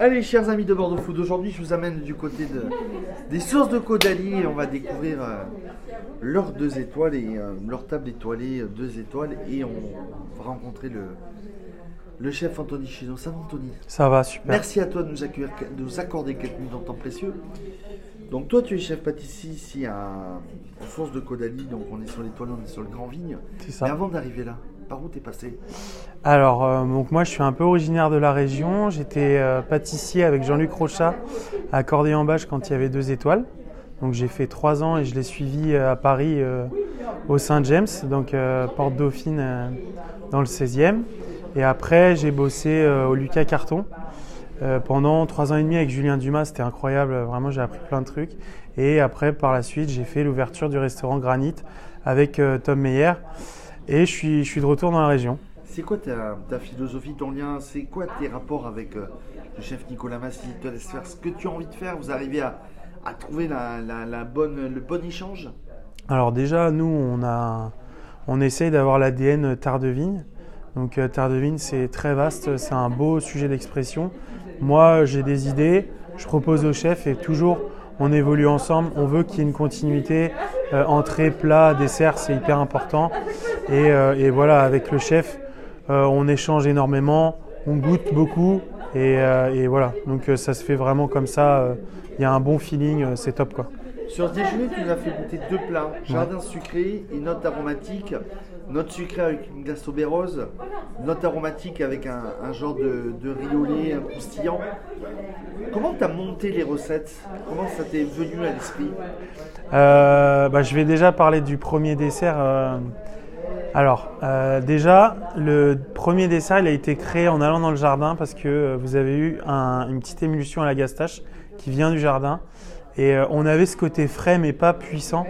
Allez, chers amis de Bordeaux Food, aujourd'hui je vous amène du côté de, des sources de Caudalie et on va découvrir euh, leurs deux étoiles et euh, leur table étoilée, euh, deux étoiles, et on va rencontrer le, le chef Anthony Chino. Ça va, Anthony? Ça va, super. Merci à toi de nous, accueillir, de nous accorder quelques minutes de temps précieux. Donc, toi, tu es chef pâtissier ici à, aux sources de Caudalie, donc on est sur l'étoile, on est sur le Grand Vigne. C'est ça. Mais avant d'arriver là, par où t'es passé Alors, euh, donc moi, je suis un peu originaire de la région. J'étais euh, pâtissier avec Jean-Luc Rochat à Corday-en-Bâche quand il y avait deux étoiles. Donc, j'ai fait trois ans et je l'ai suivi euh, à Paris au Saint-James, donc Porte Dauphine dans le 16e. Et après, j'ai bossé au Lucas Carton pendant trois ans et demi avec Julien Dumas. C'était incroyable. Vraiment, j'ai appris plein de trucs. Et après, par la suite, j'ai fait l'ouverture du restaurant Granit avec Tom Meyer. Et je suis, je suis de retour dans la région. C'est quoi ta, ta philosophie, ton lien C'est quoi tes rapports avec euh, le chef Nicolas Massy Il te laisse faire ce que tu as envie de faire Vous arrivez à, à trouver la, la- la bonne, le bon échange Alors déjà, nous, on, a, on essaye d'avoir l'ADN de Vigne. Donc euh, de Vigne, c'est très vaste, c'est un beau sujet d'expression. Moi, j'ai des idées, je propose au chef et toujours, on évolue ensemble. On veut qu'il y ait une continuité. Euh, entrée, plat, dessert, c'est hyper important. Et, euh, et voilà, avec le chef, euh, on échange énormément, on goûte beaucoup. Et, euh, et voilà, donc ça se fait vraiment comme ça. Il y a un bon feeling, c'est top quoi. Sur ce déjeuner, tu nous as fait goûter deux plats jardin sucré et note aromatique. Note sucrée avec une glace rose, note aromatique avec un, un genre de, de riolet un croustillant. Comment tu as monté les recettes? Comment ça t'est venu à l'esprit? Euh, bah, je vais déjà parler du premier dessert. euh. Alors, euh, déjà, le premier dessert, il a été créé en allant dans le jardin parce que euh, vous avez eu un- une petite émulsion à la gastache qui vient du jardin. Et euh, on avait ce côté frais mais pas puissant.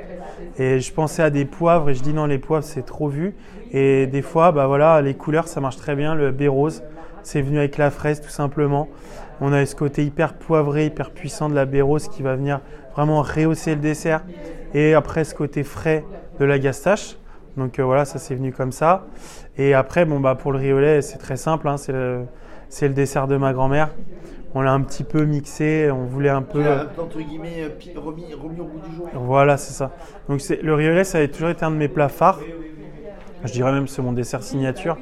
Et je pensais à des poivres et je dis non, les poivres c'est trop vu. Et des fois, bah voilà, les couleurs ça marche très bien. Le baie rose, c'est venu avec la fraise tout simplement. On avait ce côté hyper poivré, hyper puissant de la baie rose qui va venir vraiment rehausser le dessert. Et après ce côté frais de la gastache. Donc euh, voilà, ça c'est venu comme ça. Et après, bon bah pour le riolet, c'est très simple. hein, c'est le, dessert de ma grand-mère. On l'a un petit peu mixé. On voulait un peu. L'as, entre guillemets, euh, remis, remis au goût du jour Voilà, c'est ça. Donc le riolet, ça a toujours été un de mes plats phares. Je dirais même que c'est mon dessert signature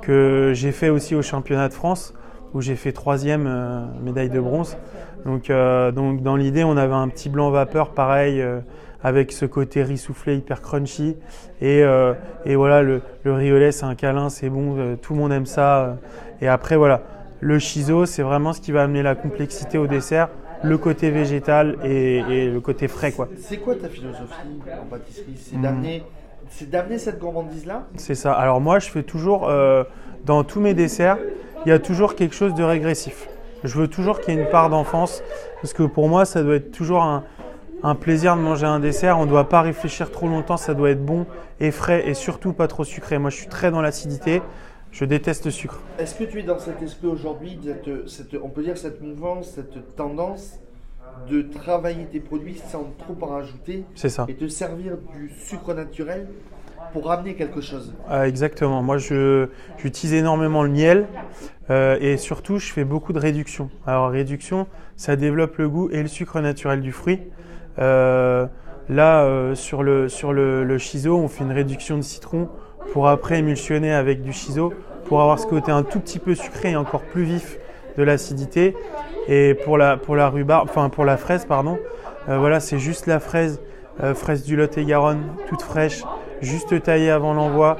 que j'ai fait aussi au championnat de France où j'ai fait troisième euh, médaille de bronze. Donc, euh, donc dans l'idée, on avait un petit blanc vapeur pareil euh, avec ce côté riz soufflé hyper crunchy. Et, euh, et voilà, le, le riolet, c'est un câlin, c'est bon, euh, tout le monde aime ça. euh. Et après, voilà, le chiso, c'est vraiment ce qui va amener la complexité au dessert, le côté végétal et, et le côté frais, quoi. C'est quoi ta philosophie en pâtisserie? Hmm. C'est d'amener, c'est d'amener cette gourmandise-là? C'est ça. Alors moi, je fais toujours, euh, dans tous mes desserts, il y a toujours quelque chose de régressif. Je veux toujours qu'il y ait une part d'enfance, parce que pour moi, ça doit être toujours un, un plaisir de manger un dessert. On ne doit pas réfléchir trop longtemps, ça doit être bon et frais, et surtout pas trop sucré. Moi, je suis très dans l'acidité, je déteste le sucre. Est-ce que tu es dans cet esprit aujourd'hui, cette, cette- on peut dire cette mouvance, cette tendance de travailler tes produits sans trop en rajouter C'est ça. et te servir du sucre naturel pour ramener quelque chose? Euh, exactement. Moi, j'utilise énormément le miel euh, et surtout, je fais beaucoup de réduction. Alors, réduction, ça développe le goût et le sucre naturel du fruit. Euh, là, euh, sur le sur le, le shiso, on fait une réduction de citron pour après émulsionner avec du shiso pour avoir ce côté un tout petit peu sucré et encore plus vif de l'acidité. Et pour la pour la rhubarbe, enfin pour la fraise, pardon, euh, voilà, c'est juste la fraise, fraise du Lot-et-Garonne, toute fraîche, juste taillée avant l'envoi.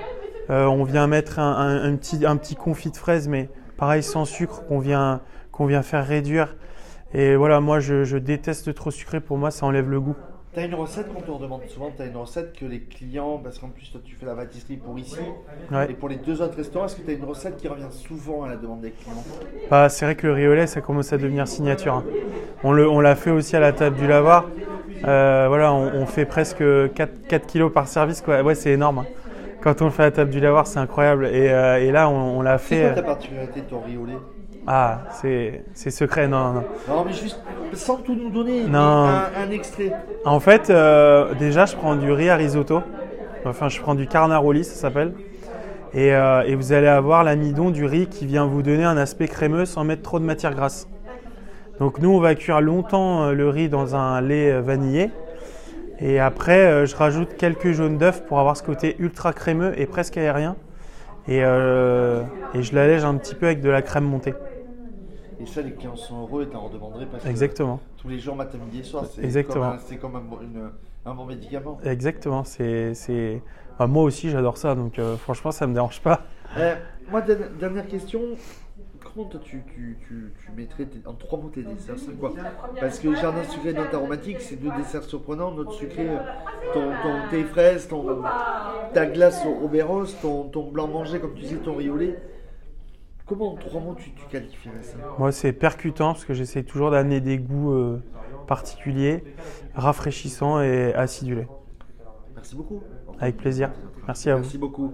On vient mettre un, un- un petit, un petit confit de fraise, mais pareil sans sucre, qu'on vient, qu'on vient faire réduire. Et voilà, moi je, je déteste trop sucré, pour moi ça enlève le goût. Tu as une recette qu'on te redemande souvent, tu as une recette que les clients, parce qu'en plus toi tu fais la pâtisserie pour ici Ouais. et pour les deux autres restaurants, est-ce que tu as une recette qui revient souvent à la demande des clients? Bah, c'est vrai que le riolet, ça commence à devenir signature. hein. On, le, on l'a fait aussi à la table du lavoir. Euh, voilà, on, on fait presque 4, 4 kilos par service. Quoi. Ouais, c'est énorme. hein. Quand on le fait à la table du lavoir, c'est incroyable. Et, euh, et là, on, on l'a C'est fait. quoi euh, ta particularité de ton riolet? Ah, c'est secret, non, non. Non mais juste sans tout nous donner, Non. Un, un extrait. En fait, euh, déjà, je prends du riz à risotto. Enfin, je prends du carnaroli, ça s'appelle. Et, euh, et vous allez avoir l'amidon du riz qui vient vous donner un aspect crémeux sans mettre trop de matière grasse. Donc nous, on va cuire longtemps euh, le riz dans un lait vanillé. Et après, je rajoute quelques jaunes d'œufs pour avoir ce côté ultra crémeux et presque aérien. Et, euh, et je l'allège un petit peu avec de la crème montée. Et les clients sont heureux et t'en redemanderais parce que Exactement. tous les jours, matin, midi et soir, c'est Exactement. comme, un, c'est comme un, une- un bon médicament. Exactement. C'est, c'est... enfin, moi aussi, j'adore ça. Donc euh, franchement, ça me dérange pas. Euh, moi, dernière, question. Comment toi, tu, tu, tu, tu mettrais tes- en trois mots tes desserts C'est quoi? Parce que jardin sucré et note aromatique, c'est deux desserts surprenants. Notre sucré, euh, ton, ton thé fraise, ton, ta glace au, au baie rose, ton, ton blanc mangé, comme tu disais, ton lait. Comment en trois mots tu, tu qualifierais ça Moi, c'est percutant parce que j'essaie toujours d'amener des goûts euh, particuliers, rafraîchissants et acidulés. Merci beaucoup. Avec plaisir. Merci à vous. Merci beaucoup.